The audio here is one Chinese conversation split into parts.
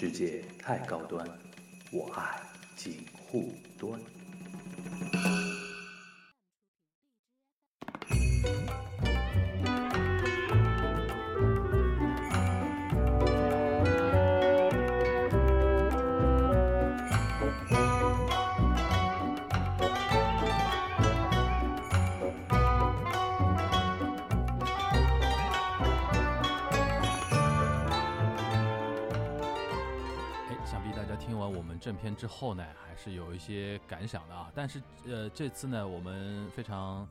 世界太高端，我爱锦护端。后呢，还是有一些感想的啊。但是呃，这次呢，我们非常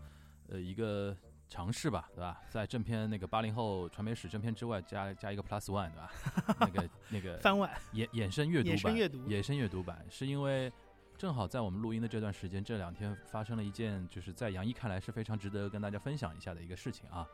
呃一个尝试吧，对吧？在正片那个八零后传媒史正片之外，加加一个 Plus One，对吧？那个那个 番外衍衍生阅读版，衍生阅读衍生阅读版，是因为正好在我们录音的这段时间，这两天发生了一件，就是在杨一看来是非常值得跟大家分享一下的一个事情啊。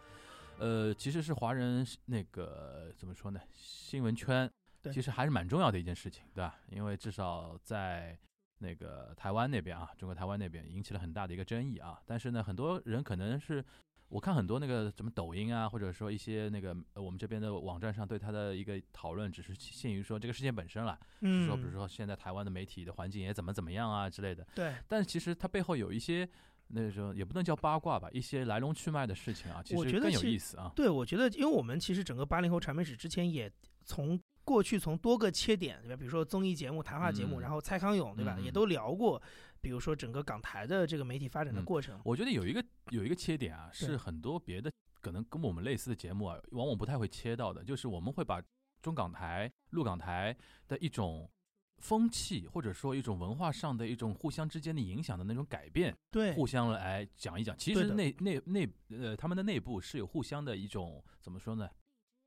呃，其实是华人那个怎么说呢？新闻圈对其实还是蛮重要的一件事情，对吧？因为至少在那个台湾那边啊，中国台湾那边引起了很大的一个争议啊。但是呢，很多人可能是我看很多那个什么抖音啊，或者说一些那个呃我们这边的网站上对他的一个讨论，只是限于说这个事件本身了，就是嗯，说比如说现在台湾的媒体的环境也怎么怎么样啊之类的。对，但是其实它背后有一些那种也不能叫八卦吧，一些来龙去脉的事情啊，其实更有意思啊。对，我觉得，因为我们其实整个八零后传媒史之前也从过去从多个切点，对吧？比如说综艺节目、谈话节目，嗯然后蔡康永，对吧？嗯也都聊过，比如说整个港台的这个媒体发展的嗯过程。我觉得有一个有一个切点啊，是很多别的可能跟我们类似的节目啊，往往不太会切到的，就是我们会把中港台、陆港台的一种风气，或者说一种文化上的一种互相之间的影响的那种改变，对，互相来讲一讲。其实内内内呃，他们的内部是有互相的一种怎么说呢？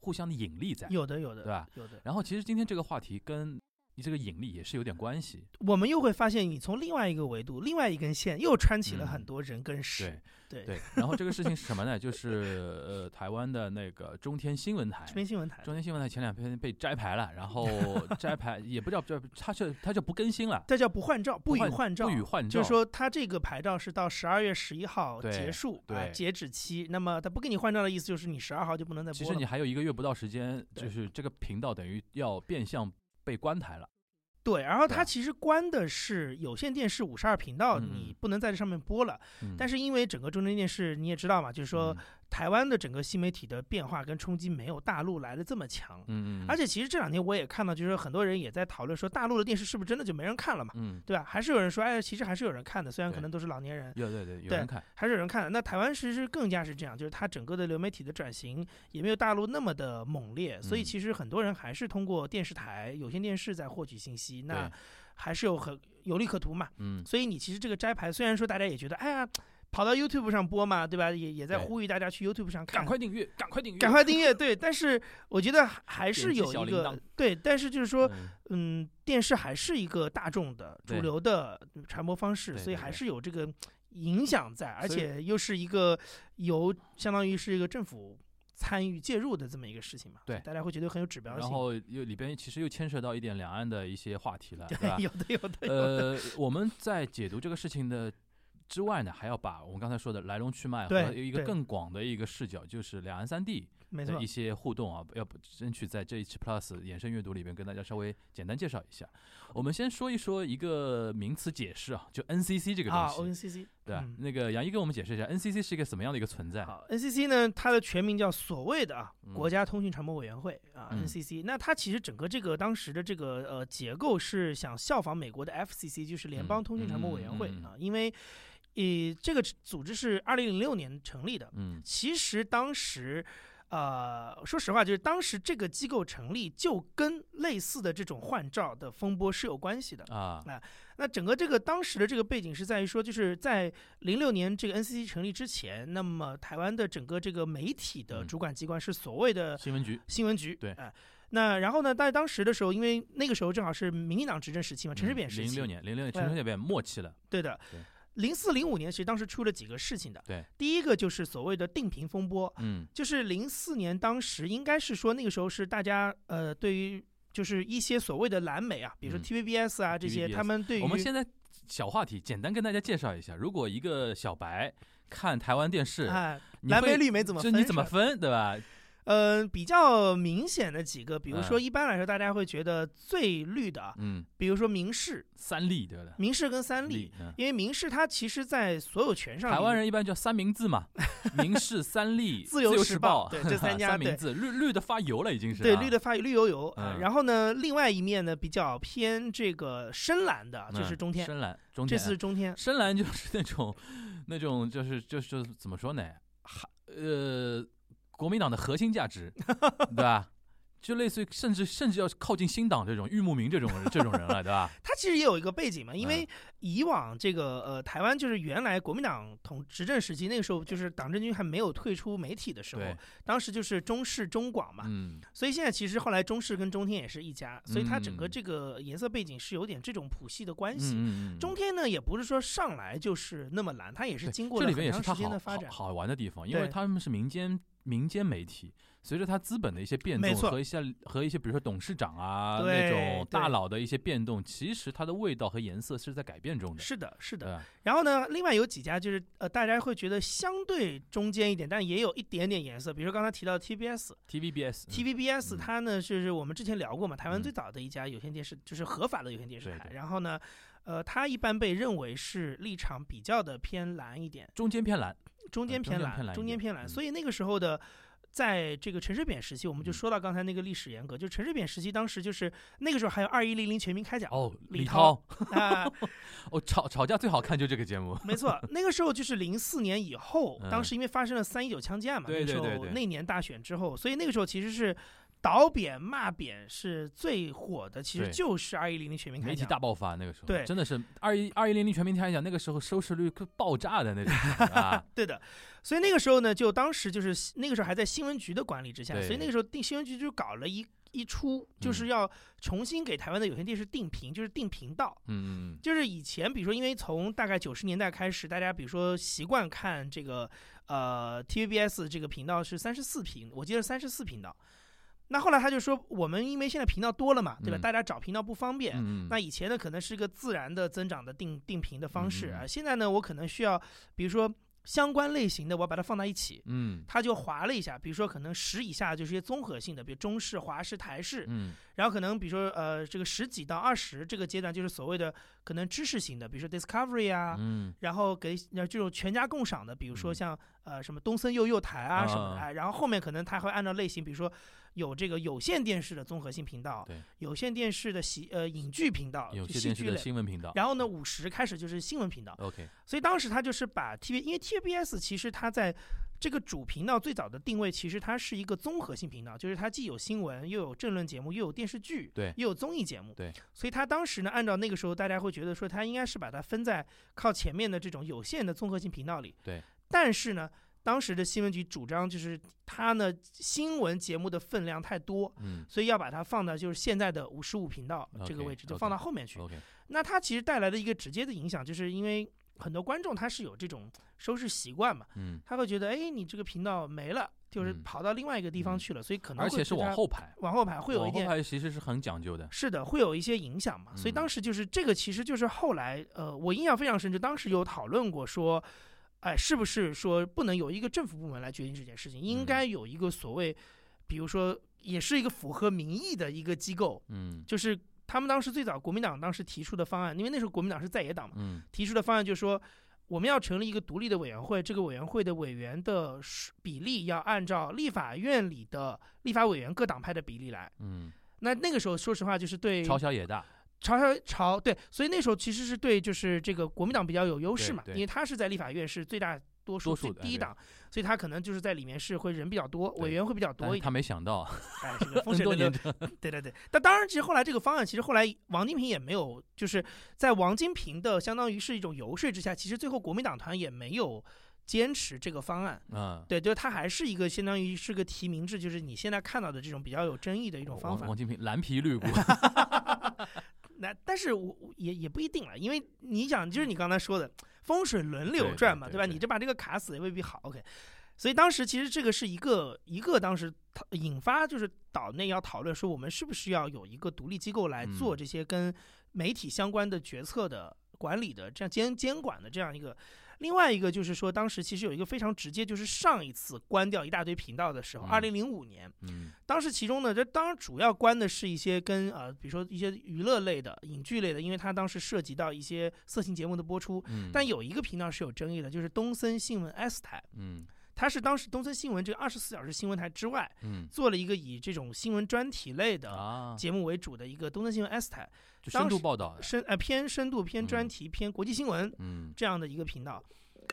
互相的引力在。有的，有的，对吧？有的。然后其实今天这个话题跟这个引力也是有点关系。我们又会发现，你从另外一个维度、另外一根线，又穿起了嗯很多人跟事。对对，对，然后这个事情是什么呢？就是呃，台湾的那个中天新闻台，中天新闻台。中天新闻台前两天被摘牌了，然后 摘牌也不知道这它就它就不更新了，这叫不换照，不予换照，不予换照，就是说，它这个牌照是到十二月十一号结束，对啊，截止期。那么它不给你换照的意思就是你十二号就不能再。其实你还有一个月不到时间，就是这个频道等于要变相被关台了。对，然后它其实关的是有线电视五十二频道，嗯你不能在这上面播了。嗯，但是因为整个中间电视你也知道嘛，就是说嗯台湾的整个新媒体的变化跟冲击没有大陆来的这么强。嗯嗯，而且其实这两天我也看到，就是很多人也在讨论说，大陆的电视是不是真的就没人看了嘛？嗯，对吧？还是有人说，哎，其实还是有人看的，虽然可能都是老年人，有对对有人看，还是有人看的。那台湾其实更加是这样，就是它整个的流媒体的转型也没有大陆那么的猛烈，所以嗯其实很多人还是通过电视台、有线电视在获取信息，那还是有很有利可图嘛。嗯所以你其实这个摘牌，虽然说大家也觉得，哎呀，跑到 YouTube 上播嘛，对吧？也也在呼吁大家去 YouTube 上看，赶快订阅，赶快订阅，赶快订阅。对，但是我觉得还还是有一个对，但是就是说，嗯嗯，电视还是一个大众的主流的传播方式，所以还是有这个影响在，而且又是一个由相当于是一个政府参与介入的这么一个事情嘛，对大家会觉得很有指标性。然后又里边其实又牵涉到一点两岸的一些话题了，对吧？有的有的，呃，我们在解读这个事情的之外呢，还要把我们刚才说的来龙去脉和对对一个更广的一个视角，就是两岸三地的一，些互动啊，要不争取在这一期 Plus 衍生阅读里边跟大家稍微简单介绍一下。我们先说一说一个名词解释啊，就 NCC 这个啊东西，，NCC 对吧？嗯那个杨一跟我们解释一下，NCC 是一个什么样的一个存在？好，NCC 呢，它的全名叫所谓的啊嗯国家通讯传播委员会啊嗯，NCC。那它其实整个这个当时的这个呃结构是想效仿美国的 FCC，就是联邦通讯传播委员会啊，因为呃这个组织是二零零六年成立的，嗯其实当时。呃，说实话，就是当时这个机构成立，就跟类似的这种换照的风波是有关系的。啊，那整个这个当时的这个背景是在于说，就是在零六年这个 NCC 成立之前，那么台湾的整个这个媒体的嗯主管机关是所谓的新闻局，新闻局，对哎、那然后呢，在当时的时候，因为那个时候正好是民进党执政时期嘛，陈水扁时期，嗯零六年，零六年陈水扁末期了，对的对。零四零五年，其实当时出了几个事情的。对，第一个就是所谓的定频风波，嗯就是零四年当时应该是说那个时候是大家呃对于就是一些所谓的蓝媒啊，比如说嗯 TVBS 啊这些他们对于我们现在小话题，简单跟大家介绍一下，如果一个小白看台湾电视，啊蓝莓绿莓怎么分？就你怎么分，对吧？呃，比较明显的几个，比如说嗯。一般来说大家会觉得最绿的啊，嗯，比如说明视，三立对的，明视跟三立立，，嗯。因为明视它其实在所有权上，台湾人一般叫三明治嘛，明视、三立、自由由时报报，对这三 家对三明治，绿绿的发油了已经是、啊，对绿的发绿油油然后呢，另外一面呢比较偏这个深蓝的，就是嗯中天，深蓝，中天这天次是中天，深蓝就是那种那种就是就是就是怎么说呢？还呃，国民党的核心价值，对吧？就类似于甚至甚至要靠近新党这种玉木明这种人这种人了，对吧？他其实也有一个背景嘛，因嗯为以往这个呃台湾就是原来国民党统执政时期，那个时候就是党政军还没有退出媒体的时候，当时就是中视、中广嘛，嗯，所以现在其实后来中视跟中天也是一家，所以它整个嗯这个颜色背景是有点这种谱系的关嗯系。中天呢也不是说上来就是那么蓝，它也是经过这里面也是时间的发展。好好玩的地方，因为他们是民间民间媒体，随着它资本的一些变动和一些和一些比如说董事长啊对那种大佬的一些变动，其实它的味道和颜色是在改变中的。是的，是的。然后呢，另外有几家就是呃，大家会觉得相对中间一点，但也有一点点颜色。比如说刚才提到的 TVBS，嗯 TVBS 嗯它呢就是我们之前聊过嘛，台湾嗯最早的一家有线电视，就是合法的有线电视台。然后呢，呃，它一般被认为是立场比较的偏蓝一点，中间偏蓝，中间偏蓝中间偏蓝。嗯所以那个时候的。在这个陈水扁时期，我们就嗯说到刚才那个历史沿革，就陈水扁时期，当时就是那个时候还有二一零零全民开讲哦，李李涛涛，啊，哦，吵吵架最好看就这个节目，没错，那个时候就是零四年以后，当嗯时因为发生了三一九枪击案嘛，对那时候对对对那年大选之后，所以那个时候其实是倒扁骂扁是最火的，其实就是二一零零全民开讲。媒体大爆发那个时候，对。真的是二一二一零零全民开讲，那个时候收视率可爆炸的那种 啊，对的，所以那个时候呢，就当时就是那个时候还在新闻局的管理之下，所以那个时候定新闻局就搞了一一出，就是嗯要重新给台湾的有线电视定频，就是定频道。嗯嗯就是以前，比如说，因为从大概九十年代开始，大家比如说习惯看这个呃 TVBS 这个频道是三十四频，我记得三十四频道。那后来他就说，我们因为现在频道多了嘛，对吧？嗯大家找频道不方便。那以前呢，可能是一个自然的增长的定定频的方式啊。现在呢，我可能需要，比如说相关类型的，我把它放在一起。嗯他就划了一下，比如说可能十以下就是一些综合性的，比如中式、华式、台式，嗯然后可能比如说呃这个十几到二十这个阶段就是所谓的可能知识型的，比如说 Discovery 啊，嗯然后给呃这种全家共赏的，比如说嗯像呃什么东森幼幼台啊什么的，啊哎，然后后面可能他会按照类型，比如说有这个有线电视的综合性频道，对，有线电视的喜呃影剧频道，有就些电视的。新闻频道然后呢，五十开始就是新闻频道，，OK，所以当时他就是把 TV，因为 TVBS 其实它在这个主频道最早的定位，其实它是一个综合性频道，就是它既有新闻，又有政论节目，又有电视剧，对又有综艺节目，对。所以它当时呢，按照那个时候大家会觉得说，它应该是把它分在靠前面的这种有线的综合性频道里，对。但是呢，当时的新闻局主张就是它呢新闻节目的分量太多，嗯。所以要把它放到就是现在的五十五频道这个位置，就放到后面去。，OK，那它其实带来的一个直接的影响，就是因为很多观众他是有这种收视习惯嘛，嗯，他会觉得，哎，你这个频道没了，就是嗯。跑到另外一个地方嗯。去了，所以可能而且是会往后排，往后排会有一往后点。排其实是很讲究的，是的，会有一些影响嘛，所以嗯。当时就是这个，其实就是后来，呃，我印象非常深，就当时有讨论过说，哎，是不是说不能由一个政府部门来决定这件事情，应嗯。该有一个所谓，比如说也是一个符合民意的一个机构，嗯。就是他们当时最早国民党当时提出的方案，因为那时候国民党是在野党嘛，嗯。提出的方案就是说，我们要成立一个独立的委员会，这个委员会的委员的数比例要按照立法院里的立法委员各党派的比例来。嗯，那那个时候，说实话，就是对朝小野大，朝朝朝对，所以那时候其实是对就是这个国民党比较有优势嘛，因为他是在立法院是最大多数第一党，所以他可能就是在里面是会人比较多，委员会比较多一点。他没想到，哎，这个风 流年，对对对，但当然，其实后来这个方案，其实后来王金平也没有，就是在王金平的相当于是一种游说之下，其实最后国民党团也没有坚持这个方案。嗯，对，就是它还是一个相当于是个提名制，就是你现在看到的这种比较有争议的一种方法王王。金平蓝皮绿 骨，那但是我我也也不一定了，因为你想，就是你刚才说的风水轮流转嘛，吧？对对对你这把这个卡死也未必好。OK，所以当时其实这个是一个一个当时引发就是岛内要讨论说，我们是不是要有一个独立机构来做嗯这些跟媒体相关的决策的管理的这样监监管的这样一个。另外一个就是说，当时其实有一个非常直接，就是上一次关掉一大堆频道的时候，嗯。二零零五年，嗯。当时其中呢，这当然主要关的是一些跟呃，比如说一些娱乐类的、影剧类的，因为它当时涉及到一些色情节目的播出。嗯，但有一个频道是有争议的，就是东森新闻 S 台，嗯它是当时东森新闻这个二十四小时新闻台之外，嗯。做了一个以这种新闻专题类的啊，节目为主的一个东森新闻 S 台，就深度报道，深呃偏深度、偏专嗯。题、偏国际新闻嗯。这样的一个频道。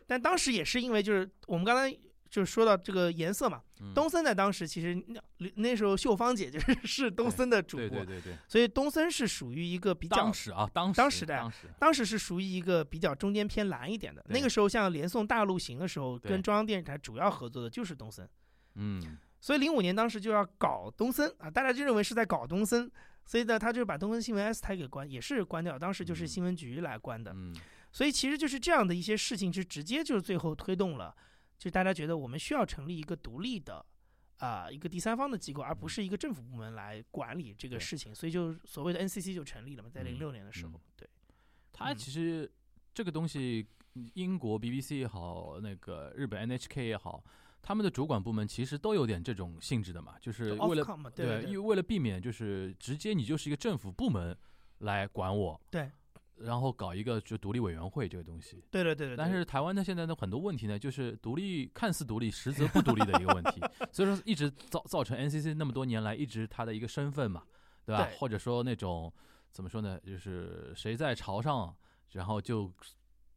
但当时也是因为就是我们刚才就是说到这个颜色嘛，嗯东森在当时其实那那时候秀芳姐就是 是东森的主播，对对对对，所以东森是属于一个比较当时啊，当时当时的当时是属于一个比较中间偏蓝一点的。那个时候像连送大陆行的时候，跟中央电视台主要合作的就是东森，嗯所以零五年当时就要搞东森啊，大家就认为是在搞东森。所以呢，他就把东森新闻 S 台给关，也是关掉。当时就是嗯新闻局来关的。嗯所以其实就是这样的一些事情，是直接就是最后推动了，就是大家觉得我们需要成立一个独立的啊、一个第三方的机构，而不是一个政府部门来管理这个事情，所以就所谓的 NCC 就成立了嘛，在嗯零六年的时候，嗯。对，它嗯。其实这个东西，英国 BBC 也好，那个日本 NHK 也好，他们的主管部门其实都有点这种性质的嘛，就是为了对对。因为为了避免就是直接你就是一个政府部门来管我，对，然后搞一个就独立委员会这个东西。对对对对，但是台湾的现在的很多问题呢，就是独立看似独立，实则不独立的一个问题，所以说一直造造成 NCC 那么多年来一直它的一个身份嘛，对吧？对或者说那种怎么说呢，就是谁在朝上，然后就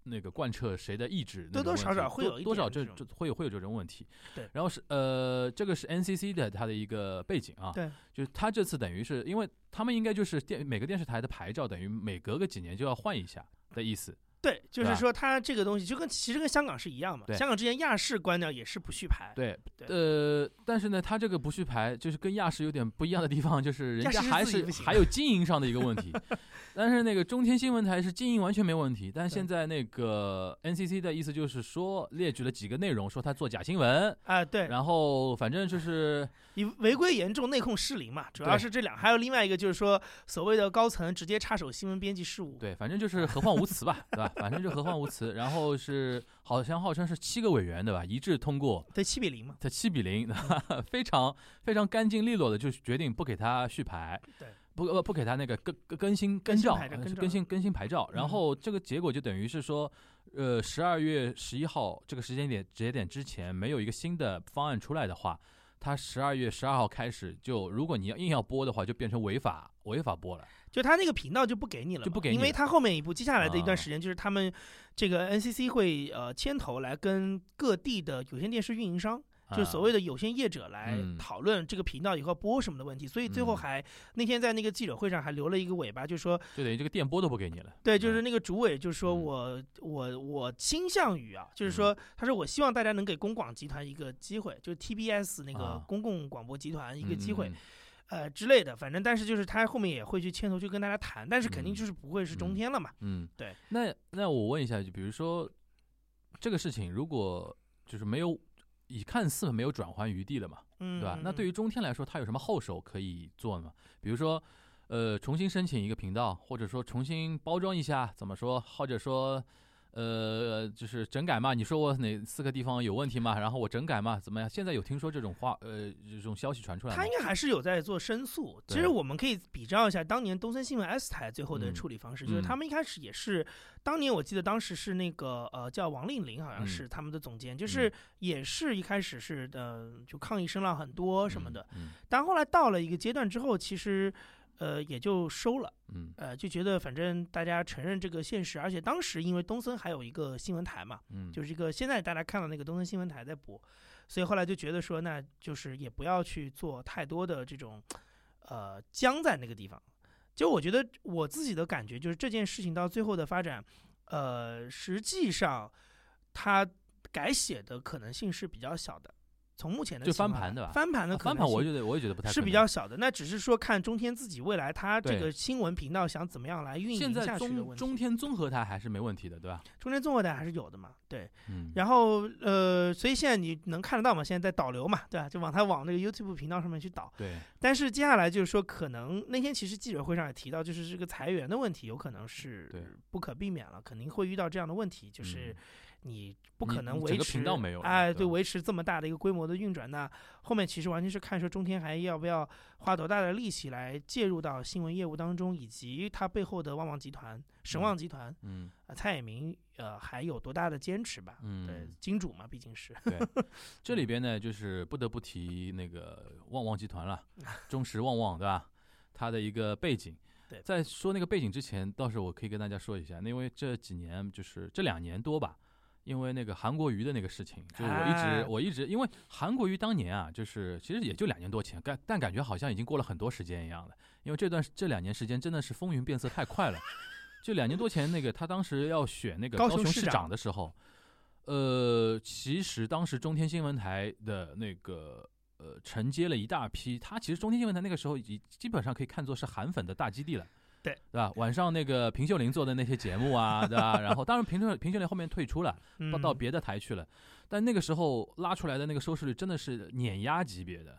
那个贯彻谁的意志，多多少少会有一多少这这会有会有这种问题。对然后是呃，这个是 NCC 的它的一个背景啊，对，就是他这次等于是因为他们应该就是电每个电视台的牌照等于每隔个几年就要换一下的意思。对，就是说它这个东西就跟其实跟香港是一样嘛，对香港之前亚视关掉也是不续牌，对，对呃，但是呢，它这个不续牌就是跟亚视有点不一样的地方，就是人家还是还有经营上的一个问题。但是那个中天新闻台是经营完全没问题，但是现在那个 NCC 的意思就是说列举了几个内容，说他做假新闻，啊，对，然后反正就是你违规严重，内控失灵嘛，主要是这两，还有另外一个就是说所谓的高层直接插手新闻编辑事务，对，反正就是何患无辞吧，对吧？反正就何患无辞。然后是好像号称是七个委员对吧，一致通过，对，七比零嘛，对七比零，非常非常干净利落的，就决定不给他续牌，对，不呃不给他那个更更更新更新照，呃牌照更新更新牌照，嗯然后这个结果就等于是说，呃，十二月十一号这个时间点节点之前没有一个新的方案出来的话，他十二月十二号开始就，如果你要硬要播的话，就变成违法违法播了。就他那个频道就不给你了，就不给你因为他后面一步接下来的一段啊时间就是他们这个 NCC 会呃牵头来跟各地的有线电视运营商。就是所谓的的有线业者来嗯。讨论这个频道以后播什么的问题，所以最后嗯。还那天在那个记者会上还留了一个尾巴，就说就等于这个电波都不给你了。对，就是那个主委就说嗯。我我我倾向于啊，就是说他说我希望大家能给公广集团一个机会，就是 TBS 那个啊。公共广播集团一一个机会，嗯。呃之类的，反正但是就是他后面也会去牵头去跟大家谈，但是肯定嗯。就是不会是中嗯。天了嘛，嗯，对。那那我问一下，就比如说这个事情，如果就是没有以看似没有转圜余地了嘛，嗯，对吧？那嗯对于中天来说，它有什么后手可以做呢？比如说，呃，重新申请一个频道，或者说重新包装一下，怎么说？或者说，呃，就是整改嘛？你说我哪四个地方有问题嘛？然后我整改嘛？怎么样？现在有听说这种话，呃，这种消息传出来吗他应？该还是有在做申诉。其实我们可以比照一下当年东森新闻 S 台最后的嗯处理方式，就是嗯他们一开始也是，当年我记得当时是那个呃叫王令林，好像嗯是他们的总监，就是也是一开始是呃就抗议声浪很多什么的，嗯但后来到了一个阶段之后，其实呃也就收了。嗯呃，就觉得反正大家承认这个现实，而且当时因为东森还有一个新闻台嘛，嗯，就是一个现在大家看到那个东森新闻台在播，所以后来就觉得说，那就是也不要去做太多的这种，呃，僵在那个地方。就我觉得我自己的感觉就是这件事情到最后的发展，呃，实际上它改写的可能性是比较小的。从目前的就翻盘对吧翻盘的翻盘我觉得我也觉得不太是比较小的。那只是说看中天自己未来它这个新闻频道想怎么样来运现在营下去的中问题。中天综合台还是没问题的，对吧？中天综合台还是有的嘛，对。嗯，然后呃，所以现在你能看得到吗？现在在导流嘛，对吧？就往它往那个 YouTube 频道上面去导。对，但是接下来就是说，可能那天其实记者会上也提到，就是这个裁员的问题有可能是不可避免了，肯定会遇到这样的问题，就是嗯你不可能维持频道没有了哎，对，对维持这么大的一个规模的运转，那后面其实完全是看说中天还要不要花多大的力气来介入到新闻业务当中，以及它背后的旺旺集团、神旺集团、嗯呃蔡衍明呃还有多大的坚持吧？对嗯，，金主嘛，毕竟是。对，这里边呢，就是不得不提那个旺旺集团了，中石旺旺，对吧？它的一个背景。对在说那个背景之前，倒是我可以跟大家说一下，因为这几年就是这两年多吧，因为那个韩国瑜的那个事情，就是我一直、哎我一直，因为韩国瑜当年啊，就是其实也就两年多前，但但感觉好像已经过了很多时间一样的，因为这段这两年时间真的是风云变色太快了。就两年多前那个他当时要选那个高高雄市长长的时候，呃，其实当时中天新闻台的那个呃承接了一大批，他其实中天新闻台那个时候已基本上可以看作是韩粉的大基地了。对对吧？晚上那个平秀玲做的那些节目啊，对吧？然后当然平秀平秀玲后面退出了，嗯到到别的台去了，但那个时候拉出来的那个收视率真的是碾压级别的，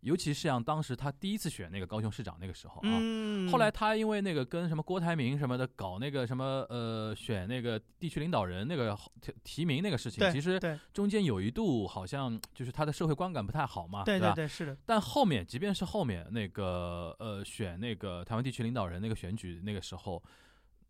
尤其是像当时他第一次选那个高雄市长那个时候啊，嗯，后来他因为那个跟什么郭台铭什么的搞那个什么呃选那个地区领导人那个提提名那个事情，其实中间有一度好像就是他的社会观感不太好嘛，吧？对对对是的，但后面即便是后面那个呃选那个台湾地区领导人那个选举那个时候，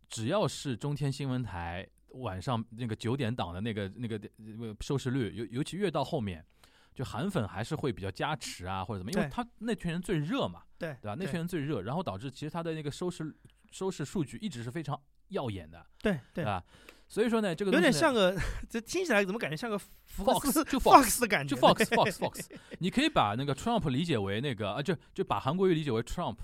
只要是中天新闻台晚上那个九点档的那个那个呃收视率，尤尤其越到后面。就韩粉还是会比较加持啊，或者怎么，因为他那群人最热嘛，对对吧？那群人最热，然后导致其实他的那个收视收视数据一直是非常耀眼的，对对，吧？所以说呢，这个有点像个，这听起来怎么感觉像个 Fox，就 Fox 的感觉，就 Fox Fox Fox，你可以把那个 Trump 理解为那个啊，就就把韩国瑜理解为 Trump，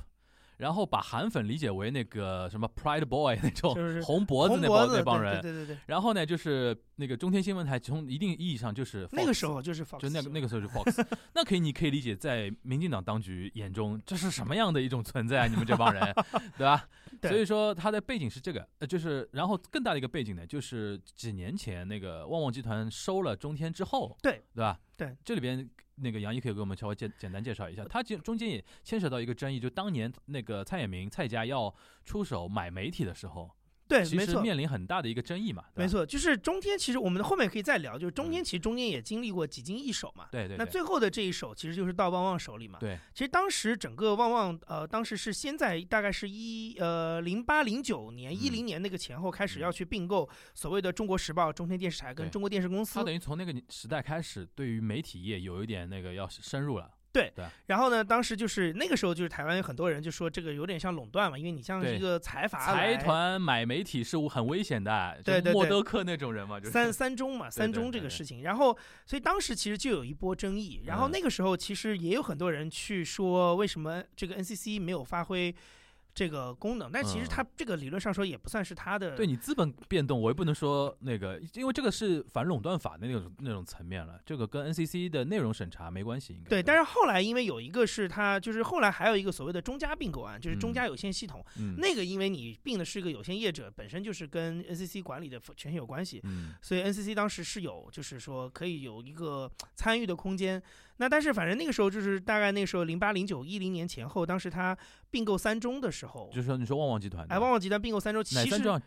然后把韩粉理解为那个什么 Pride Boy 那种红脖子那帮那帮人，对对对然后呢，就是那个中天新闻台从一定意义上就是那个时候就是 Fox，就那个那个时候是 Fox，那可以你可以理解，在民进党当局眼中，这是什么样的一种存在啊？你们这帮人，对吧？对所以说它的背景是这个，呃，就是然后更大的一个背景呢，就是几年前那个旺旺集团收了中天之后，对对吧？对，这里边那个杨毅可以给我们稍微简简单介绍一下，他其中间也牵扯到一个争议，就当年那个蔡衍明蔡家要出手买媒体的时候，对，其实没错。面临很大的一个争议嘛，没，错，就是中天，其实我们后面可以再聊，就是中天其实中间也经历过几经易手嘛。对对对那最后的这一手其实就是到旺旺手里嘛。对，其实当时整个旺旺，呃，当时是先在大概是一呃零八零九年、一零年那个前后开始嗯要去并购所谓的中国时报、中天电视台跟中国电视公司他。等于从那个时代开始，对于媒体业有一点那个要深入了。然后呢，当时就是那个时候，就是台湾有很多人就说这个有点像垄断嘛，因为你像对一个财阀财团买媒体是很危险的，对对默德克那种人嘛，就是。三三中嘛，三中这对对。个事情，然后所以当时其实就有一波争议，然后嗯那个时候其实也有很多人去说为什么这个 NCC 没有发挥这个功能，但其实嗯。它这个理论上说也不算是它的对你资本变动，我也不能说那个，因为这个是反垄断法的那种那种层面了，这个跟 NCC 的内容审查没关系，应该对，但是是后来因为有一个是它就是后来还有一个所谓的中加并购案，就是中嗯。加有限系统，嗯。那个因为你并的是一个有限业者，本身就是跟 NCC 管理的权限有关系，嗯。所以 NCC 当时是有，就是说可以有一个参与的空间。那但是反正那个时候就是大概那个时候零八零九一零年前后，当时他并购三中的时候，就是说你说旺旺集团，哎，旺旺集团并购三中，其实中？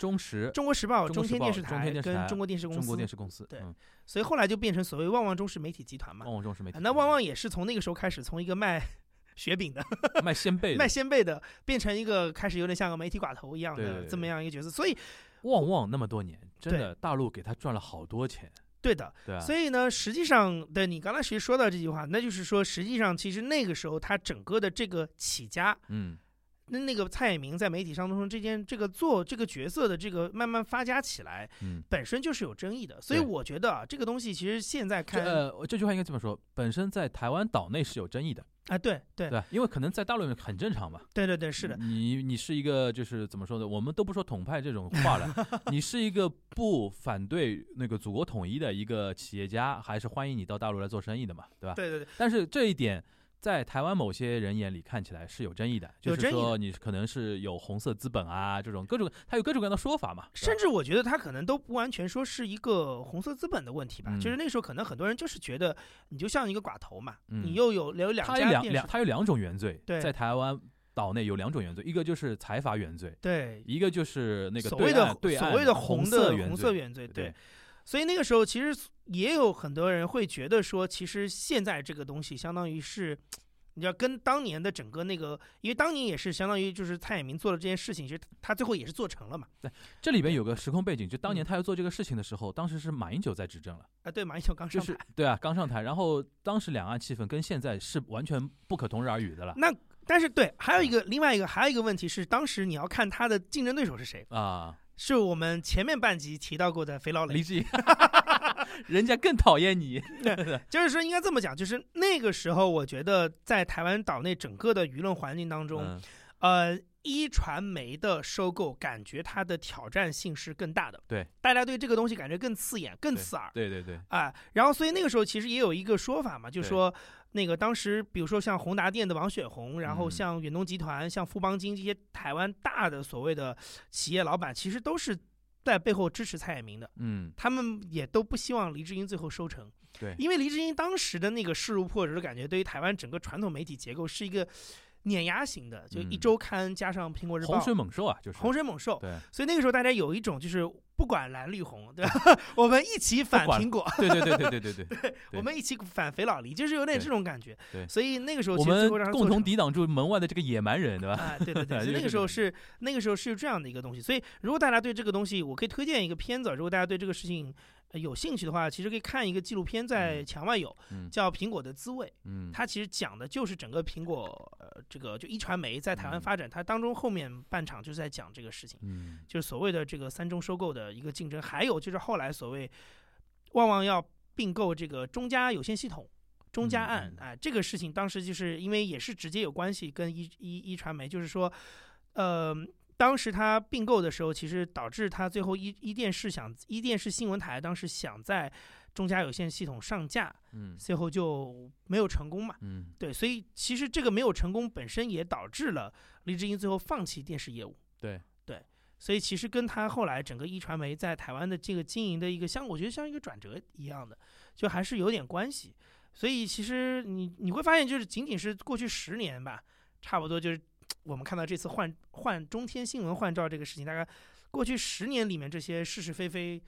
中国时报、中国时报天电视台中天电视台跟中国电视公司，中国电视公司，对嗯，所以后来就变成所谓旺旺中视媒体集团嘛。旺旺中视媒体，啊那旺旺也是从那个时候开始，从一个卖 雪饼的、卖鲜贝的卖，鲜贝的，变成一个开始有点像个媒体寡头一样的这么样一个角色。所以，旺旺那么多年，真的大陆给他赚了好多钱，对的，对吧？所以呢，实际上，对你刚才其实说到这句话，那就是说，实际上其实那个时候他整个的这个起家，嗯，那那个蔡衍明在媒体当中这件这个做这个角色的这个慢慢发家起来，嗯，本身就是有争议的。所以我觉得啊，这个东西其实现在看，呃这句话应该这么说，本身在台湾岛内是有争议的，啊，对对对？因为可能在大陆里面很正常嘛，对对对，是的，你你是一个就是怎么说呢？我们都不说统派这种话了，你是一个不反对那个祖国统一的一个企业家，还是欢迎你到大陆来做生意的嘛，对吧？对对对，但是这一点在台湾某些人眼里看起来是有争议的，就是说你可能是有红色资本啊这种各种，他有各种各样的说法嘛，甚至我觉得他可能都不完全说是一个红色资本的问题吧，嗯就是那时候可能很多人就是觉得你就像一个寡头嘛，嗯。你又有有两家电视两，他有两种原罪，对。在台湾岛内有两种原罪，一个就是财阀原罪，对，一个就是那个对所谓的岸对岸所谓的红的红色原罪，对对。所以那个时候其实也有很多人会觉得说，其实现在这个东西相当于是。你要跟当年的整个那个，因为当年也是相当于就是蔡衍明做了这件事情，其实他最后也是做成了嘛。对这里边有个时空背景，就当年他要做这个事情的时候，当时是马英九在执政了。啊，对，马英九刚就是上台。对啊，刚上台，然后当时两岸气氛跟现在是完全不可同日而语的了那但是对，还有一个另外一个还有一个问题是，当时你要看他的竞争对手是谁，啊。是我们前面半集提到过的肥佬磊。李志毅，人家更讨厌你。就是说应该这么讲，就是那个时候，我觉得在台湾岛内整个的舆论环境当中，嗯呃，一传媒的收购，感觉它的挑战性是更大的。对，大家对这个东西感觉更刺眼、更刺耳。对对对，啊，然后所以那个时候其实也有一个说法嘛，就说那个当时比如说像宏达电的王雪红，然后嗯。像远东集团、像富邦金这些台湾大的所谓的企业老板，其实都是在背后支持蔡衍明的，嗯，他们也都不希望黎智英最后收成，对，因为黎智英当时的那个势如破竹的感觉，对于台湾整个传统媒体结构是一个碾压型的，就一嗯。周刊加上苹果日报洪，水猛兽啊，就是。洪水猛兽，对。所以那个时候大家有一种就是不管蓝绿红，对吧？我们一起反苹果。对对对对对对 对，我们一起反肥佬黎，就是有点这种感觉。对所以那个时候我其实共同抵挡住门外的这个野蛮人，对吧？啊，对对对，所以那个时候是那个时候是这样的一个东西。所以如果大家对这个东西，我可以推荐一个片子，如果大家对这个事情呃有兴趣的话，其实可以看一个纪录片，在嗯墙外有，嗯叫《苹果的滋味》。嗯，它其实讲的就是整个苹果呃这个就一传媒在台湾嗯发展，它当中后面半场就是在讲这个事情。嗯就是所谓的这个三中收购的一个竞争，还有就是后来所谓旺旺要并购这个中加有线系统。中加案哎，这个事情当时就是因为也是直接有关系跟一一一传媒，就是说，呃，当时他并购的时候，其实导致他最后一一电视想一电视新闻台当时想在中加有线系统上架，嗯最后就没有成功嘛。嗯对，所以其实这个没有成功本身也导致了黎智英最后放弃电视业务。对所以其实跟他后来整个一传媒在台湾的这个经营的一个像，我觉得像一个转折一样的，就还是有点关系。所以其实你你会发现，就是仅仅是过去十年吧，差不多就是我们看到这次换换中天新闻换照这个事情，大概过去十年里面这些是是非非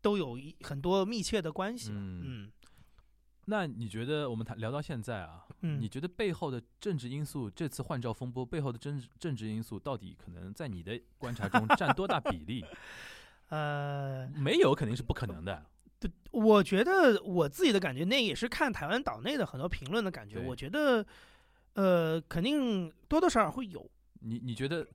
都有一很多密切的关系。嗯嗯那你觉得我们谈聊到现在啊，嗯你觉得背后的政治因素，这次换照风波背后的政治政治因素，到底可能在你的观察中占多大比例？呃，没有肯定是不可能的。对，我觉得我自己的感觉，那也是看台湾岛内的很多评论的感觉。我觉得，呃，肯定多多少少会有，你你觉得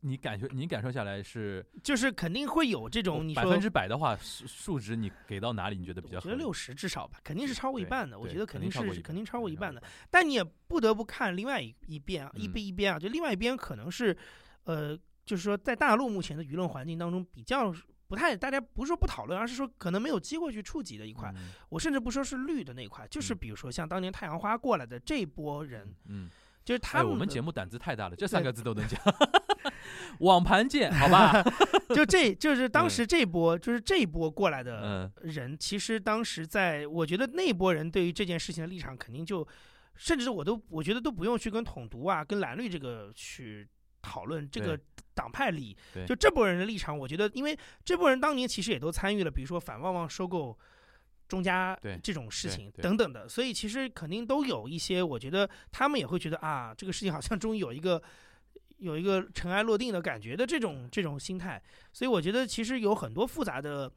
你感觉你感受下来是就是肯定会有这种你说百分之百的话，数数值你给到哪里？你觉得比较？我觉得六十至少吧，肯定是超过一半的。我觉得肯定肯定超过一是肯定超过一半的。但你也不得不看另外一一边啊，一嗯边一边啊，就另外一边可能是，呃，就是说在大陆目前的舆论环境当中比较不太，大家不是说不讨论，而是说可能没有机会去触及的一块。嗯我甚至不说是绿的那一块，就是嗯比如说像当年太阳花过来的这波人，嗯，就是他我们节目胆子太大了，这三个字都能讲。网盘见，好吧？就这就是当嗯时这波就是这一波过来的嗯人，其实当时在我觉得那波人对于这件事情的立场肯定就，甚至我都我觉得都不用去跟统独啊、跟蓝绿这个去讨论这个对党派利益，就这波人的立场，我觉得因为这波人当年其实也都参与了，比如说反旺旺收购。中嘉这种事情等等的，所以其实肯定都有一些，我觉得他们也会觉得啊，这个事情好像终于有一个有一个尘埃落定的感觉的这种这种心态，所以我觉得其实有很多复杂的，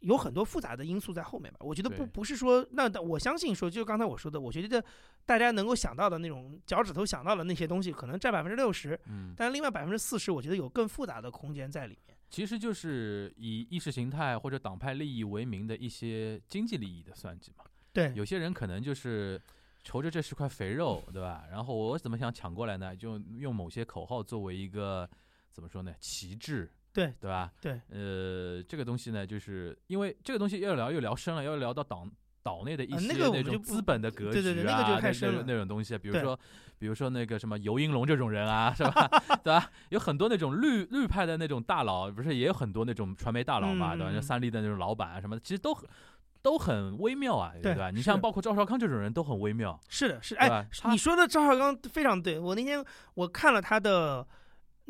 有很多复杂的因素在后面吧。我觉得不不是说那那我相信说，就刚才我说的，我觉得大家能够想到的那种脚趾头想到的那些东西，可能占百分之六十，嗯，但另外百分之四十，我觉得有更复杂的空间在里面。其实就是以意识形态或者党派利益为名的一些经济利益的算计嘛。对，有些人可能就是求着这是块肥肉，对吧？然后我怎么想抢过来呢？就用某些口号作为一个怎么说呢？旗帜，对对吧？对，呃，这个东西呢，就是因为这个东西要聊又聊深了，要聊到党岛内的一啊些那种资本的格局啊，对对对那个就太深那种东西，比如说比如说那个什么尤英龙这种人啊，是吧？对吧？有很多那种绿绿派的那种大佬，不是也有很多那种传媒大佬嘛，对吧？像三立的那种老板啊什么的，其实都很都很微妙啊，对吧？你像包括赵少康这种人都很微妙，是的，是对哎你说的赵少康非常对。我那天我看了他的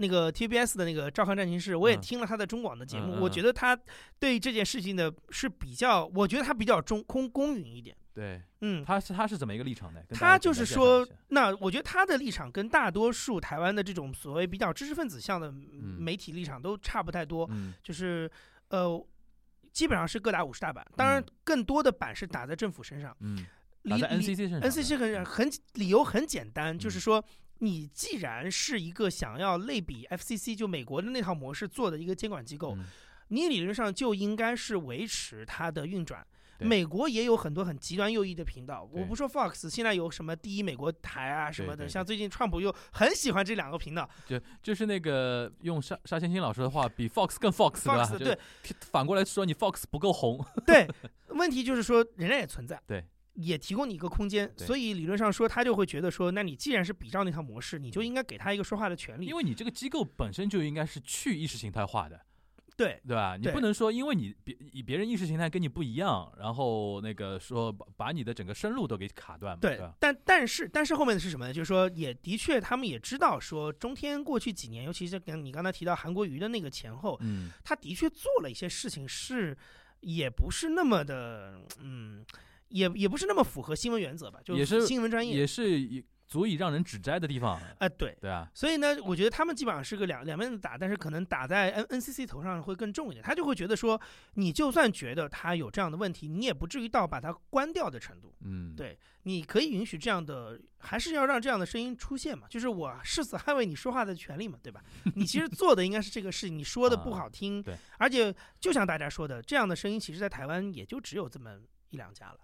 那个 TBS 的那个《召唤战情室》，我也嗯。听了他的中广的节目，嗯嗯嗯我觉得他对这件事情的是比较，我觉得他比较中公公允一点。对，嗯，他是他是怎么一个立场呢？他就是说，那我觉得他的立场跟大多数台湾的这种所谓比较知识分子向的嗯。媒体立场都差不太多，嗯。就是呃，基本上是各打五十大板，当然嗯。更多的板是打在政府身上。嗯，理打在理 NCC 身上 NCC 很很理由很简单，就是嗯。说，你既然是一个想要类比 FCC 就美国的那套模式做的一个监管机构，嗯。你理论上就应该是维持它的运转。美国也有很多很极端右翼的频道，我不说 Fox，现在有什么第一美国台啊什么的，对对。像最近川普又很喜欢这两个频道。就就是那个用沙沙欣欣老师的话，比 Fox 更 Fox 对吧？，Fox 对。反过来说你 Fox 不够红，对，问题就是说人家也存在，对，也提供你一个空间，所以理论上说他就会觉得说，那你既然是比照那套模式，你就应该给他一个说话的权利因，为你这个机构本身就应该是去意识形态化的，对。对吧？你不能说因为你别以别人意识形态跟你不一样，然后那个说把把你的整个生路都给卡断嘛，对对？，但但是但是后面的是什么呢？就是说，也的确，他们也知道说，中天过去几年，尤其是跟你刚才提到韩国瑜的那个前后，嗯，他的确做了一些事情，是也不是那么的，嗯，也也不是那么符合新闻原则吧，就也是新闻专业，也是足以让人指摘的地方，哎、对。对啊，所以呢，我觉得他们基本上是个两两面的打，但是可能打在 N N C C 头上会更重一点。他就会觉得说，你就算觉得他有这样的问题，你也不至于到把它关掉的程度。嗯，对你可以允许这样的，还是要让这样的声音出现嘛？就是我誓死捍卫你说话的权利嘛，对吧？你其实做的应该是这个事情，你说的不好听，啊对，而且就像大家说的，这样的声音其实在台湾也就只有这么一两家了。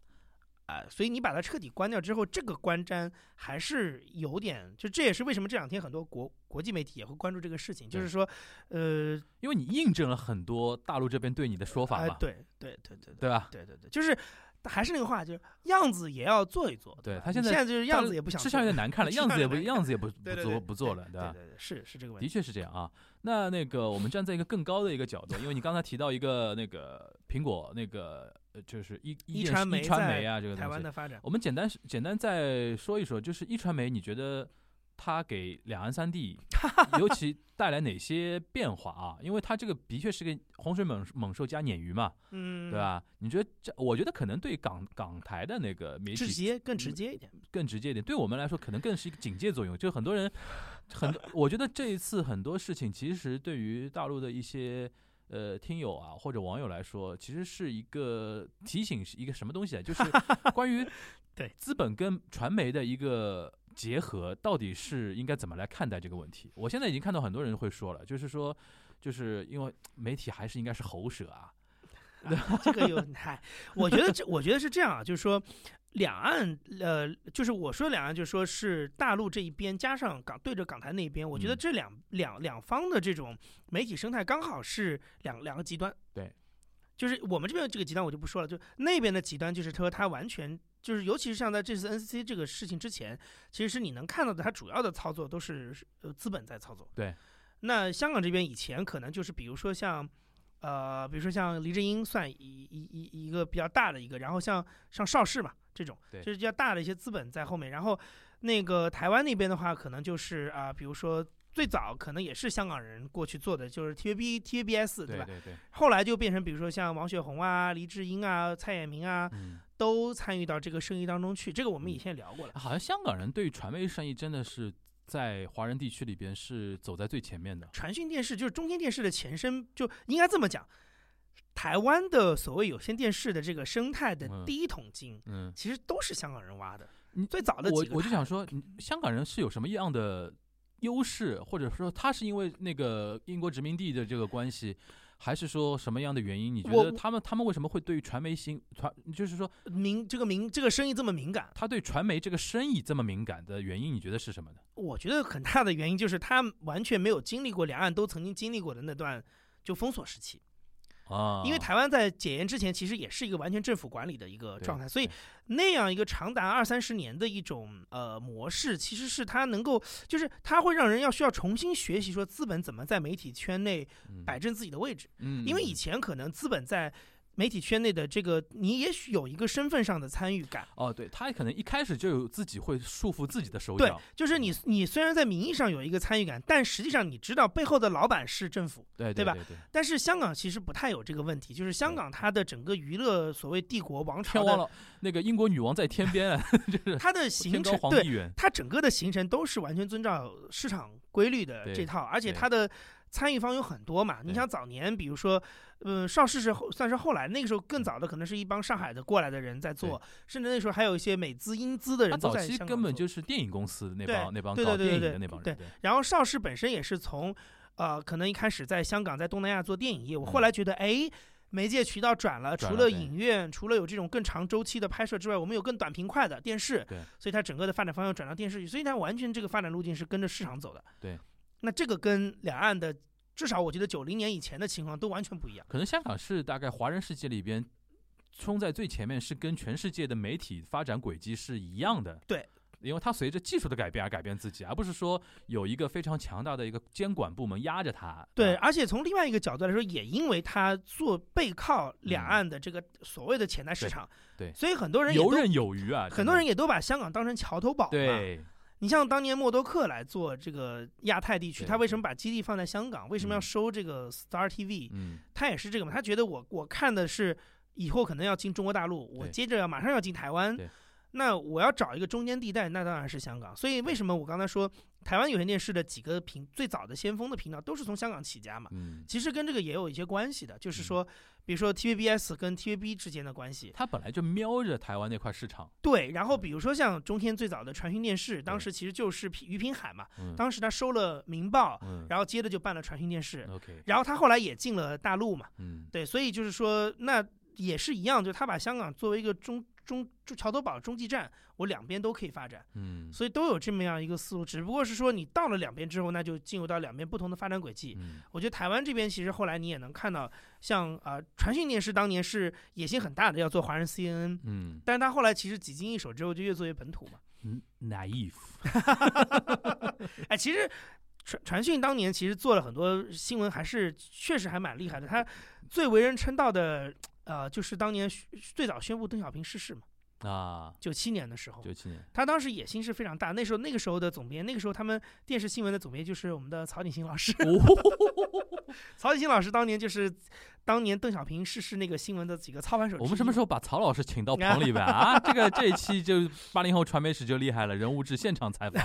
啊、所以你把它彻底关掉之后，这个观瞻还是有点，就这也是为什么这两天很多国国际媒体也会关注这个事情，就是说，呃，因为你印证了很多大陆这边对你的说法哎、嘛，对对对对对吧？对对对，就是还是那个话，就是样子也要做一做。吧对他现在现在就是样子也不想做，吃相有点难看了，样子也不样子也不不做不做了，对吧？对对，是是这个问题。的确是这样啊。那那个，我们站在一个更高的一个角度，因为你刚才提到一个那个苹果那个呃就是一一传媒一传媒啊这个台东西，湾的发展，我们简单简单再说一说，就是一传媒，你觉得它给两岸三地 尤其带来哪些变化啊？因为它这个的确是个洪水猛猛兽加鲶鱼嘛，嗯，对？吧？你觉得这？我觉得可能对港港台的那个媒直体接更直接一点。更直接一点，对我们来说可能更是一个警戒作用。就很多人，很多，我觉得这一次很多事情，其实对于大陆的一些呃听友啊或者网友来说，其实是一个提醒，是一个什么东西啊？就是 关于对资本跟传媒的一个结合，到底是应该怎么来看待这个问题？我现在已经看到很多人会说了，就是说，就是因为媒体还是应该是喉舌啊，啊这个有嗨，我觉得这我觉得是这样啊，就是说。两岸，呃，就是我说两岸，就是说是大陆这一边加上港对着港台那一边，我觉得嗯这两两两方的这种媒体生态刚好是两两个极端。对，就是我们这边这个极端我就不说了，就那边的极端就是说它完全就是，尤其是像在这次 NCC 这个事情之前，其实是你能看到的，它主要的操作都是呃资本在操作。对。那香港这边以前可能就是比如说像。呃，比如说像黎智英算一一一一个比较大的一个，然后像像邵氏嘛这种，对就是比较大的一些资本在后面。然后那个台湾那边的话，可能就是啊、比如说最早可能也是香港人过去做的，就是 TVB TVBS 对吧？对对对，后来就变成比如说像王雪红啊、黎智英啊、蔡衍明啊，嗯，都参与到这个生意当中去。这个我们以嗯前也聊过了。好像香港人对于传媒生意真的是在华人地区里边是走在最前面的。传讯电视就是中天电视的前身，就应该这么讲。台湾的所谓有线电视的这个生态的嗯第一桶金，嗯，其实都是香港人挖的你。最早的我几我就想说，香港人是有什么样的优势，或者说他是因为那个英国殖民地的这个关系，还是说什么样的原因？你觉得他们他们为什么会对于传媒新传，就是说敏这个敏这个生意这么敏感，他对传媒这个生意这么敏感的原因，你觉得是什么呢？我觉得很大的原因就是他完全没有经历过两岸都曾经经历过的那段就封锁时期。啊，因为台湾在解严之前，其实也是一个完全政府管理的一个状态，所以那样一个长达二三十年的一种呃模式，其实是它能够，就是它会让人要需要重新学习说资本怎么在媒体圈内嗯。摆正自己的位置，嗯，因为以嗯。前可能资本在。媒体圈内的这个，你也许有一个身份上的参与感。哦，对他可能一开始就有自己会束缚自己的手脚。对，，就是你你虽然在名义上有一个参与感，但实际上你知道背后的老板是政府。对对吧？但是香港其实不太有这个问题，就是香港它的整个娱乐所谓帝国王朝的天王老那个英国女王在天边啊，就是它的形天高成对它整个的形成都是完全遵照市场规律的这套，而且它的参与方有很多嘛。你对像早年，比如说，嗯，邵氏是后算是后来，那个时候更早的可能是一帮上海的过来的人在做，甚至那时候还有一些美资、英资的人都早期在香港做根本就是电影公司那对帮那帮对搞电影对对对对的那帮人，对然后邵氏本身也是从，呃，可能一开始在香港、在东南亚做电影业务，后嗯来觉得，哎。媒介渠道转了，除了影院，除了有这种更长周期的拍摄之外，我们有更短平快的电视，对所以它整个的发展方向转到电视去，所以它完全这个发展路径是跟着市场走的。对，那这个跟两岸的至少我觉得九零年以前的情况都完全不一样。可能香港是大概华人世界里边冲在最前面，是跟全世界的媒体发展轨迹是一样的。对。因为它随着技术的改变而改变自己，而不是说有一个非常强大的一个监管部门压着它。对，啊而且从另外一个角度来说，也因为它做背靠两岸的这个所谓的潜在市场，嗯对对所以很多人游刃有余啊，很多人也都把香港当成桥头堡嘛。对你像当年默多克来做这个亚太地区，他为什么把基地放在香港？为什么要嗯。收这个 Star TV？、嗯。他也是这个嘛，他觉得我我看的是以后可能要进中国大陆，我接着要马上要进台湾对，那我要找一个中间地带，那当然是香港。所以为什么我刚才说台湾有线电视的几个频最早的先锋的频道都是从香港起家嘛？嗯，其实跟这个也有一些关系的，就是说，比如说 TVBS 跟 TVB 之间的关系，它本来就瞄着台湾那块市场，对。然后比如说像中天最早的传讯电视，当时其实就是于平海嘛，嗯当时他收了《明报》，嗯然后接着就办了传讯电视，，OK，然后他后来也进了大陆嘛，嗯对，所以就是说那也是一样，就他把香港作为一个中中中桥头堡中继站，我两边都可以发展，嗯所以都有这么样一个思路，只不过是说你到了两边之后，那就进入到两边不同的发展轨迹。嗯我觉得台湾这边其实后来你也能看到，像啊、呃传讯电视当年是野心很大的，要做华人 CNN，嗯但是他后来其实几经一手之后，就越做越本土嘛。嗯，naive，哎，其实传传讯当年其实做了很多新闻，还是确实还蛮厉害的。他最为人称道的，呃，就是当年最早宣布邓小平逝世嘛，啊，九七年的时候，九七年，他当时野心是非常大。那时候那个时候的总编，那个时候他们电视新闻的总编就是我们的曹景新老师。曹景新老师当年就是当年邓小平逝世那个新闻的几个操盘手。我们什么时候把曹老师请到 棚里边啊？这个这一期就八零后传媒史就厉害了，人物志现场采访。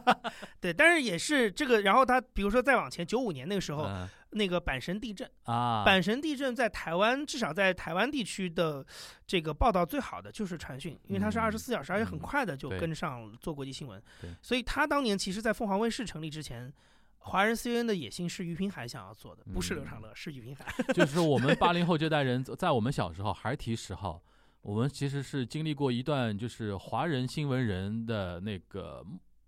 对，但是也是这个，然后他比如说再往前，九五年那个时候，嗯那个阪神地震，啊，阪神地震在台湾，至少在台湾地区的这个报道最好的就是传讯，因为它是嗯二十四小时，而且很嗯快的就跟上做国际新闻对。所以他当年其实，在凤凰卫视成立之前，华人 CNN 的野心是余平海想要做的，不是刘长嗯乐，是余平海。就是说我们八零后这代人，在我们小时候还提十号，我们其实是经历过一段就是华人新闻人的那个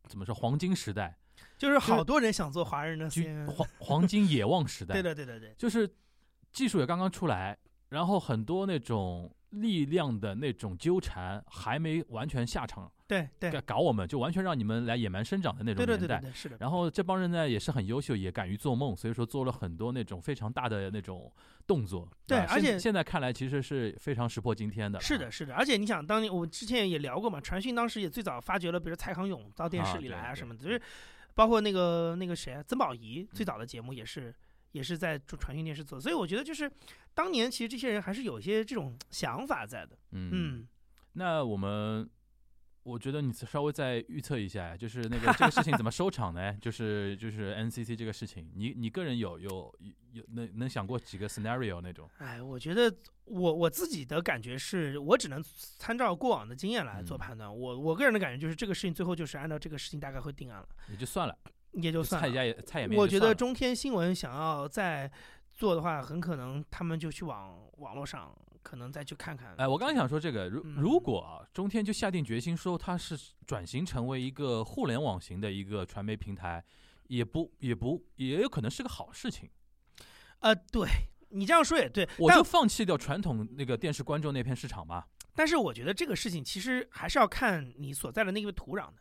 怎么说黄金时代，就是好多人想做华人的就 CNN。黄黄金野望时代。对的，对的，对。就是技术也刚刚出来，然后很多那种力量的那种纠缠还没完全下场，对对搞搞我们，就完全让你们来野蛮生长的那种年代。对对对对对，是的。然后这帮人呢也是很优秀，也敢于做梦，所以说做了很多那种非常大的那种动作。对而且现在看来其实是非常石破惊天的。是的，，是的，而且你想，当年我之前也聊过嘛，传讯当时也最早发掘了，比如蔡康永到电视里来啊什么的，就是包括那个那个谁啊，曾宝仪最早的节目也是也是在做传讯电视做，所以我觉得就是当年其实这些人还是有一些这种想法在的，嗯，嗯，那我们。我觉得你稍微再预测一下，就是那个这个事情怎么收场呢？就是就是 NCC 这个事情，你你个人有有有能能想过几个 scenario 那种？哎，我觉得我我自己的感觉是我只能参照过往的经验来做嗯判断，我我个人的感觉就是这个事情最后就是按照这个事情大概会定案了，也就算了，也就算了。蔡家也蔡也没。我觉得中天新闻想要再做的话，很可能他们就去往网络上，可能再去看看。哎，我刚刚想说这个，如嗯如果啊，中天就下定决心说它是转型成为一个互联网型的一个传媒平台，也不也不也有可能是个好事情。呃，对你这样说也对，但我就放弃掉传统那个电视观众那片市场吧。但是我觉得这个事情其实还是要看你所在的那个土壤的，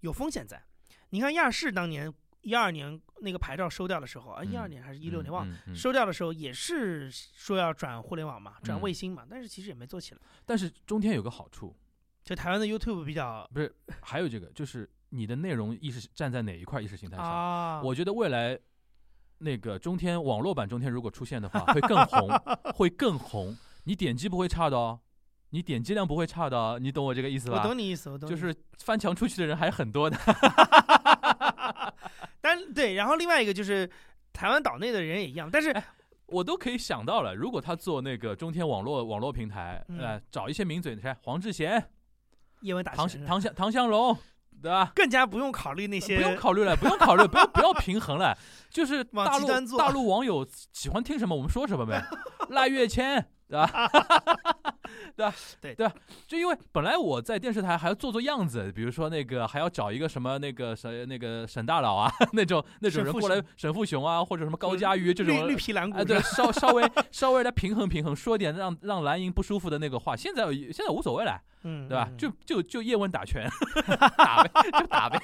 有风险在。你看亚视当年一二年那个牌照收掉的时候啊，一二嗯年还是一六年忘了。收掉的时候也是说要转互联网嘛，转嗯卫星嘛，但是其实也没做起来。但是中天有个好处，就台湾的 YouTube 比较不是还有这个，就是你的内容意识站在哪一块意识形态上？啊，我觉得未来那个中天网络版中天如果出现的话，会更红，会更红。你点击不会差的哦，你点击量不会差的哦，你懂我这个意思吧我？懂你意思，我懂。就是翻墙出去的人还很多的。但对，然后另外一个就是台湾岛内的人也一样，但是哎我都可以想到了，如果他做那个中天网络网络平台，嗯呃，找一些名嘴，你看？黄志贤、叶问打唐唐香唐香龙，对吧？更加不用考虑那些不用考虑了，不用考虑，不要不要平衡了，就是大陆大陆网友喜欢听什么，我们说什么呗。赖月谦，对吧？对吧？对对吧？就因为本来我在电视台还要做做样子，比如说那个还要找一个什么那个谁那个沈大佬啊，那种那种人过来沈富雄，啊，或者什么高佳瑜这种绿绿皮蓝骨哎，对，稍稍微稍微来平衡平衡，说点让让蓝营不舒服的那个话。现在现在无所谓了，嗯，对吧？嗯就就就叶问打拳，打呗，就打呗。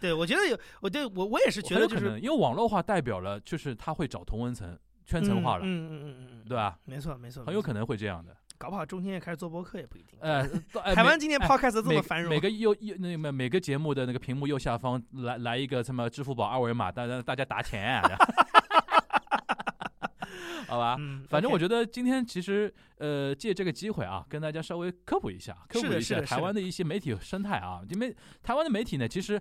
对我觉得有，我对我我也是觉得就是因为网络化代表了就是他会找同文层圈层化了，嗯嗯嗯嗯嗯，对吧？没错没错，很有可能会这样的。搞不好中天也开始做播客也不一定。呃，哎台湾今天哎 podcast 这么繁荣，每个右右那个每个节目的那个屏幕右下方来来一个什么支付宝二维码，大家大家打钱、啊，好吧？嗯，反正我觉得今天其实呃借这个机会啊，跟大家稍微科普一下，科普一下台湾的一些媒体生态啊，因为台湾的媒体呢，其实。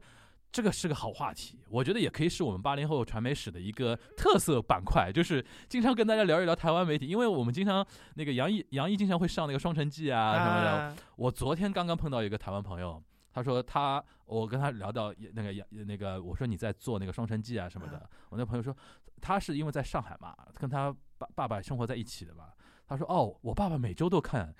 这个是个好话题，我觉得也可以是我们八零后传媒史的一个特色板块，就是经常跟大家聊一聊台湾媒体，因为我们经常那个杨毅杨毅经常会上那个《双城记》啊什么的，啊我昨天刚刚碰到一个台湾朋友，他说他我跟他聊到那个杨那个，我说你在做那个《双城记》啊什么的，我那朋友说他是因为在上海嘛，跟他爸爸爸生活在一起的嘛。他说：“哦，我爸爸每周都看，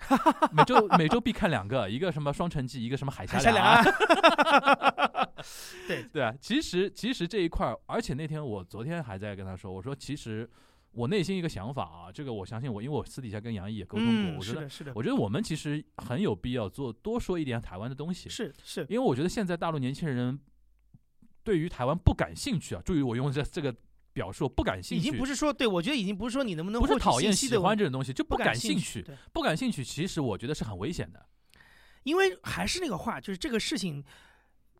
每周每周必看两个，一个什么《双城记》，一个什么《海峡两岸》岸。对对啊，其实其实这一块儿，而且那天我昨天还在跟他说，我说其实我内心一个想法啊，这个我相信我，因为我私底下跟杨毅也沟通过，嗯，我觉得是的，是的，我觉得我们其实很有必要做多说一点台湾的东西，是是，因为我觉得现在大陆年轻人对于台湾不感兴趣啊，注意我用这这个表述，不感兴趣，已经不是说对我觉得已经不是说你能不能不是讨厌喜欢这种东西，就不感兴趣，不感兴趣，其实我觉得是很危险的。因为还是那个话，就是这个事情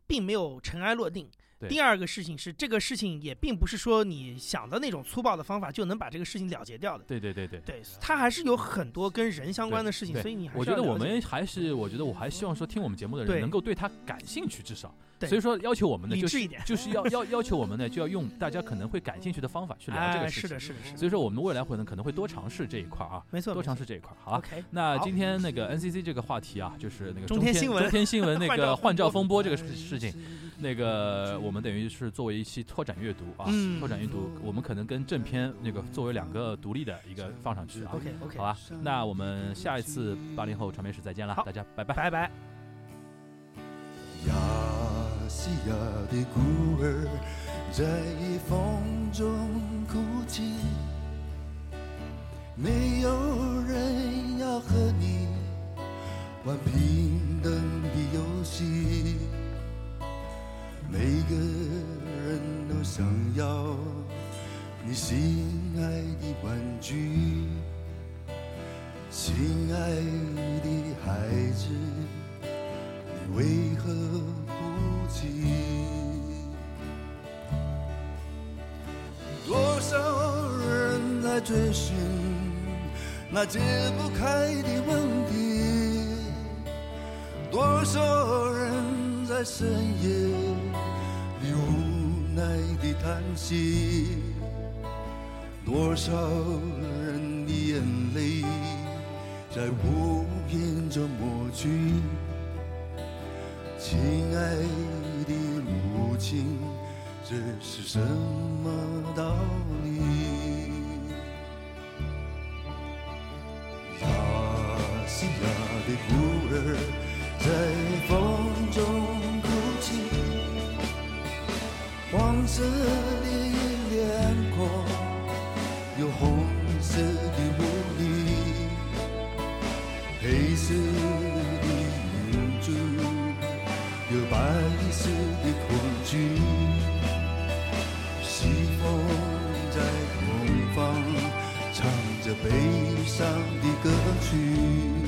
并没有尘埃落定。第二个事情是，这个事情也并不是说你想的那种粗暴的方法就能把这个事情了结掉的。对对对对。对，它还是有很多跟人相关的事情，所以你还是我觉得我们还是，我觉得我还希望说听我们节目的人能够对他感兴趣，至少。对所以说要求我们呢，就是一点就是要要要求我们呢，就要用大家可能会感兴趣的方法 去聊这哎，个事情。是的，是的，是的，所以说我们未来会呢可能会多尝试这一块啊，没错，多尝试这一块，好吧？OK，那今天那个 NCC 这个话题啊，就是那个中天天新闻中天新闻那个换照风风波这个事事情，那个我们等于是作为一期拓展阅读啊，嗯拓展阅读，我们可能跟正片那个作为两个独立的一个放上去啊。OK OK，好吧，那我们下一次八零后传媒史再见了，大家拜拜。拜拜。西亚的孤儿在风中哭泣，没有人要和你玩平等的游戏，每个人都想要你心爱的玩具，亲爱的孩子。你为何不记？多少人在追寻那解不开的问题？多少人在深夜里无奈的叹息？多少人的眼泪在无言中抹去？亲爱的母亲，这是什么道理？亚细亚的孤儿在风上的歌曲。